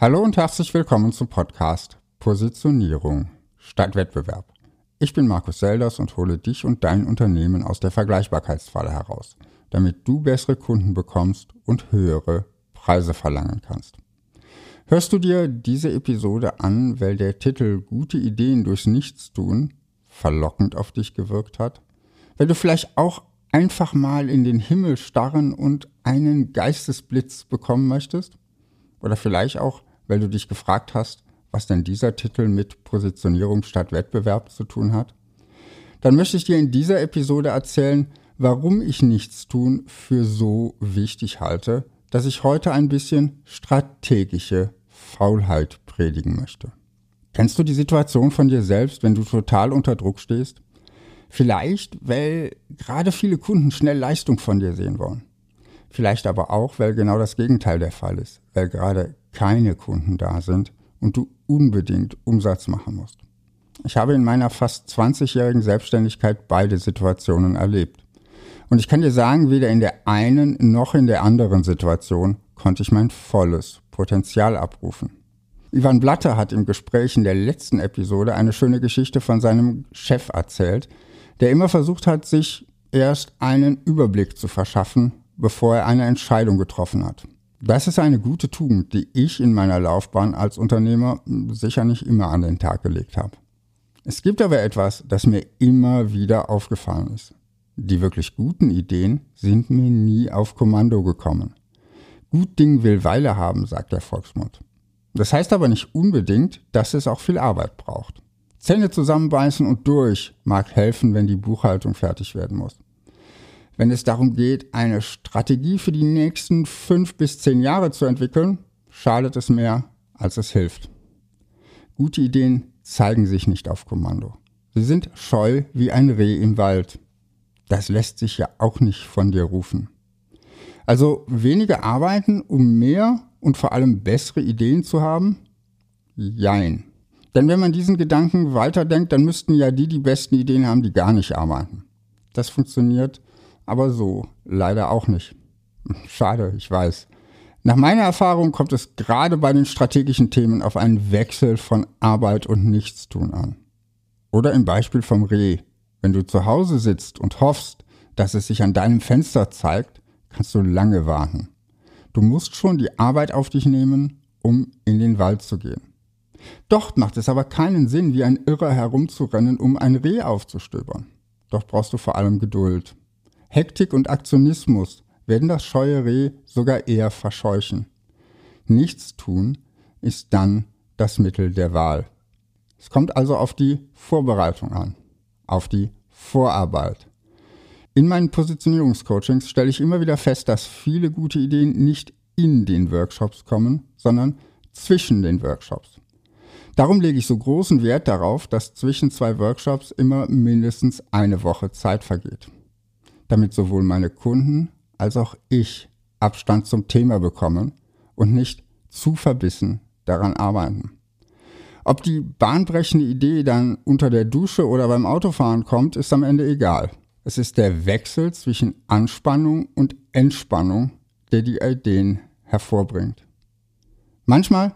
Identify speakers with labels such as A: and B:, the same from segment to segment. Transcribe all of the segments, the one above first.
A: Hallo und herzlich willkommen zum Podcast Positionierung statt Wettbewerb. Ich bin Markus Selders und hole dich und dein Unternehmen aus der Vergleichbarkeitsfalle heraus, damit du bessere Kunden bekommst und höhere Preise verlangen kannst. Hörst du dir diese Episode an, weil der Titel Gute Ideen durchs Nichtstun verlockend auf dich gewirkt hat? Weil du vielleicht auch einfach mal in den Himmel starren und einen Geistesblitz bekommen möchtest? Oder vielleicht auch, weil du dich gefragt hast, was denn dieser Titel mit Positionierung statt Wettbewerb zu tun hat? Dann möchte ich dir in dieser Episode erzählen, warum ich Nichtstun für so wichtig halte, dass ich heute ein bisschen strategische Faulheit predigen möchte. Kennst du die Situation von dir selbst, wenn du total unter Druck stehst? Vielleicht, weil gerade viele Kunden schnell Leistung von dir sehen wollen. Vielleicht aber auch, weil genau das Gegenteil der Fall ist, weil gerade keine Kunden da sind und du unbedingt Umsatz machen musst. Ich habe in meiner fast 20-jährigen Selbstständigkeit beide Situationen erlebt. Und ich kann dir sagen, weder in der einen noch in der anderen Situation konnte ich mein volles Potenzial abrufen. Ivan Blatter hat im Gespräch in der letzten Episode eine schöne Geschichte von seinem Chef erzählt, der immer versucht hat, sich erst einen Überblick zu verschaffen, bevor er eine Entscheidung getroffen hat. Das ist eine gute Tugend, die ich in meiner Laufbahn als Unternehmer sicher nicht immer an den Tag gelegt habe. Es gibt aber etwas, das mir immer wieder aufgefallen ist. Die wirklich guten Ideen sind mir nie auf Kommando gekommen. Gut Ding will Weile haben, sagt der Volksmund. Das heißt aber nicht unbedingt, dass es auch viel Arbeit braucht. Zähne zusammenbeißen und durch mag helfen, wenn die Buchhaltung fertig werden muss wenn es darum geht, eine Strategie für die nächsten fünf bis zehn Jahre zu entwickeln, schadet es mehr, als es hilft. Gute Ideen zeigen sich nicht auf Kommando. Sie sind scheu wie ein Reh im Wald. Das lässt sich ja auch nicht von dir rufen. Also weniger arbeiten, um mehr und vor allem bessere Ideen zu haben? Jein. Denn wenn man diesen Gedanken weiterdenkt, dann müssten ja die die besten Ideen haben, die gar nicht arbeiten. Das funktioniert aber so leider auch nicht. Schade, ich weiß. Nach meiner Erfahrung kommt es gerade bei den strategischen Themen auf einen Wechsel von Arbeit und Nichtstun an. Oder im Beispiel vom Reh. Wenn du zu Hause sitzt und hoffst, dass es sich an deinem Fenster zeigt, kannst du lange warten. Du musst schon die Arbeit auf dich nehmen, um in den Wald zu gehen. Dort macht es aber keinen Sinn, wie ein Irrer herumzurennen, um ein Reh aufzustöbern. Doch brauchst du vor allem Geduld. Hektik und Aktionismus werden das scheue Reh sogar eher verscheuchen. Nichts tun ist dann das Mittel der Wahl. Es kommt also auf die Vorbereitung an, auf die Vorarbeit. In meinen Positionierungscoachings stelle ich immer wieder fest, dass viele gute Ideen nicht in den Workshops kommen, sondern zwischen den Workshops. Darum lege ich so großen Wert darauf, dass zwischen zwei Workshops immer mindestens eine Woche Zeit vergeht damit sowohl meine Kunden als auch ich Abstand zum Thema bekommen und nicht zu verbissen daran arbeiten. Ob die bahnbrechende Idee dann unter der Dusche oder beim Autofahren kommt, ist am Ende egal. Es ist der Wechsel zwischen Anspannung und Entspannung, der die Ideen hervorbringt. Manchmal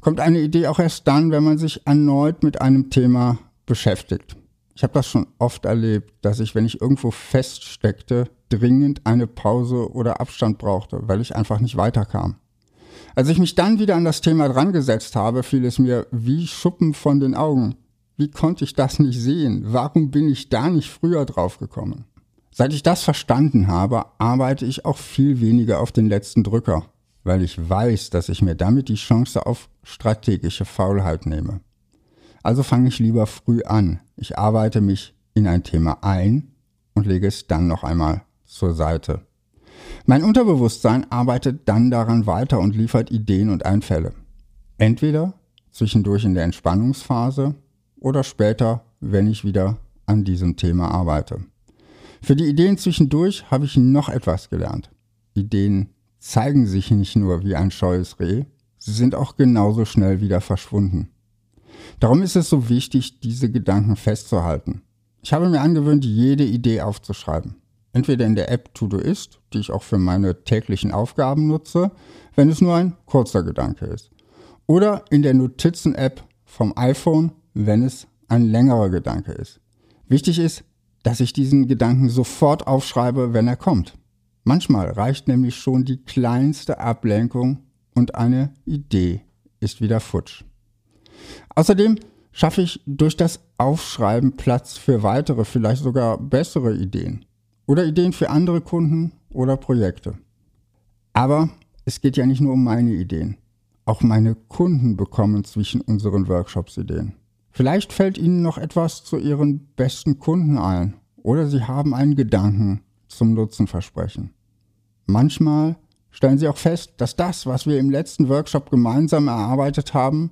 A: kommt eine Idee auch erst dann, wenn man sich erneut mit einem Thema beschäftigt. Ich habe das schon oft erlebt, dass ich, wenn ich irgendwo feststeckte, dringend eine Pause oder Abstand brauchte, weil ich einfach nicht weiterkam. Als ich mich dann wieder an das Thema drangesetzt habe, fiel es mir wie Schuppen von den Augen. Wie konnte ich das nicht sehen? Warum bin ich da nicht früher drauf gekommen? Seit ich das verstanden habe, arbeite ich auch viel weniger auf den letzten Drücker, weil ich weiß, dass ich mir damit die Chance auf strategische Faulheit nehme. Also fange ich lieber früh an. Ich arbeite mich in ein Thema ein und lege es dann noch einmal zur Seite. Mein Unterbewusstsein arbeitet dann daran weiter und liefert Ideen und Einfälle. Entweder zwischendurch in der Entspannungsphase oder später, wenn ich wieder an diesem Thema arbeite. Für die Ideen zwischendurch habe ich noch etwas gelernt. Ideen zeigen sich nicht nur wie ein scheues Reh, sie sind auch genauso schnell wieder verschwunden. Darum ist es so wichtig, diese Gedanken festzuhalten. Ich habe mir angewöhnt, jede Idee aufzuschreiben. Entweder in der App Todoist, die ich auch für meine täglichen Aufgaben nutze, wenn es nur ein kurzer Gedanke ist. oder in der Notizen-App vom iPhone, wenn es ein längerer Gedanke ist. Wichtig ist, dass ich diesen Gedanken sofort aufschreibe, wenn er kommt. Manchmal reicht nämlich schon die kleinste Ablenkung und eine Idee ist wieder futsch. Außerdem schaffe ich durch das Aufschreiben Platz für weitere, vielleicht sogar bessere Ideen oder Ideen für andere Kunden oder Projekte. Aber es geht ja nicht nur um meine Ideen. Auch meine Kunden bekommen zwischen unseren Workshops Ideen. Vielleicht fällt Ihnen noch etwas zu Ihren besten Kunden ein oder Sie haben einen Gedanken zum Nutzenversprechen. Manchmal stellen Sie auch fest, dass das, was wir im letzten Workshop gemeinsam erarbeitet haben,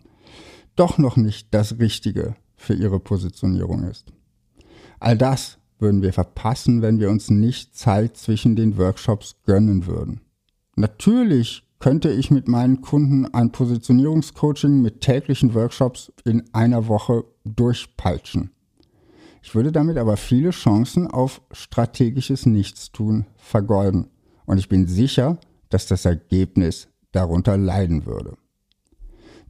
A: doch noch nicht das Richtige für Ihre Positionierung ist. All das würden wir verpassen, wenn wir uns nicht Zeit zwischen den Workshops gönnen würden. Natürlich könnte ich mit meinen Kunden ein Positionierungscoaching mit täglichen Workshops in einer Woche durchpeitschen. Ich würde damit aber viele Chancen auf strategisches Nichtstun vergeuden. Und ich bin sicher, dass das Ergebnis darunter leiden würde.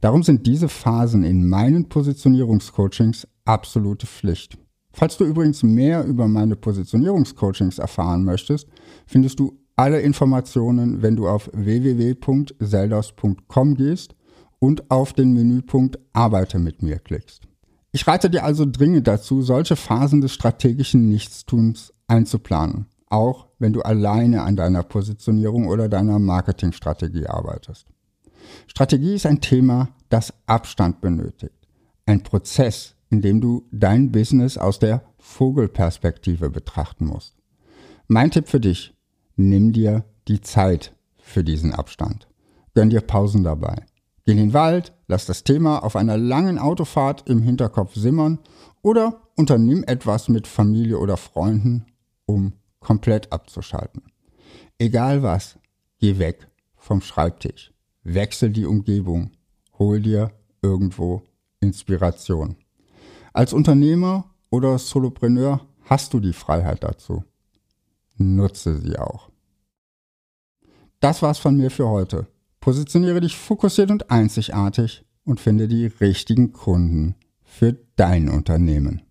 A: Darum sind diese Phasen in meinen Positionierungscoachings absolute Pflicht. Falls du übrigens mehr über meine Positionierungscoachings erfahren möchtest, findest du alle Informationen, wenn du auf www.seldos.com gehst und auf den Menüpunkt Arbeite mit mir klickst. Ich rate dir also dringend dazu, solche Phasen des strategischen Nichtstuns einzuplanen, auch wenn du alleine an deiner Positionierung oder deiner Marketingstrategie arbeitest. Strategie ist ein Thema, das Abstand benötigt. Ein Prozess, in dem du dein Business aus der Vogelperspektive betrachten musst. Mein Tipp für dich, nimm dir die Zeit für diesen Abstand. Gönn dir Pausen dabei. Geh in den Wald, lass das Thema auf einer langen Autofahrt im Hinterkopf simmern oder unternimm etwas mit Familie oder Freunden, um komplett abzuschalten. Egal was, geh weg vom Schreibtisch. Wechsel die Umgebung. Hol dir irgendwo Inspiration. Als Unternehmer oder Solopreneur hast du die Freiheit dazu. Nutze sie auch. Das war's von mir für heute. Positioniere dich fokussiert und einzigartig und finde die richtigen Kunden für dein Unternehmen.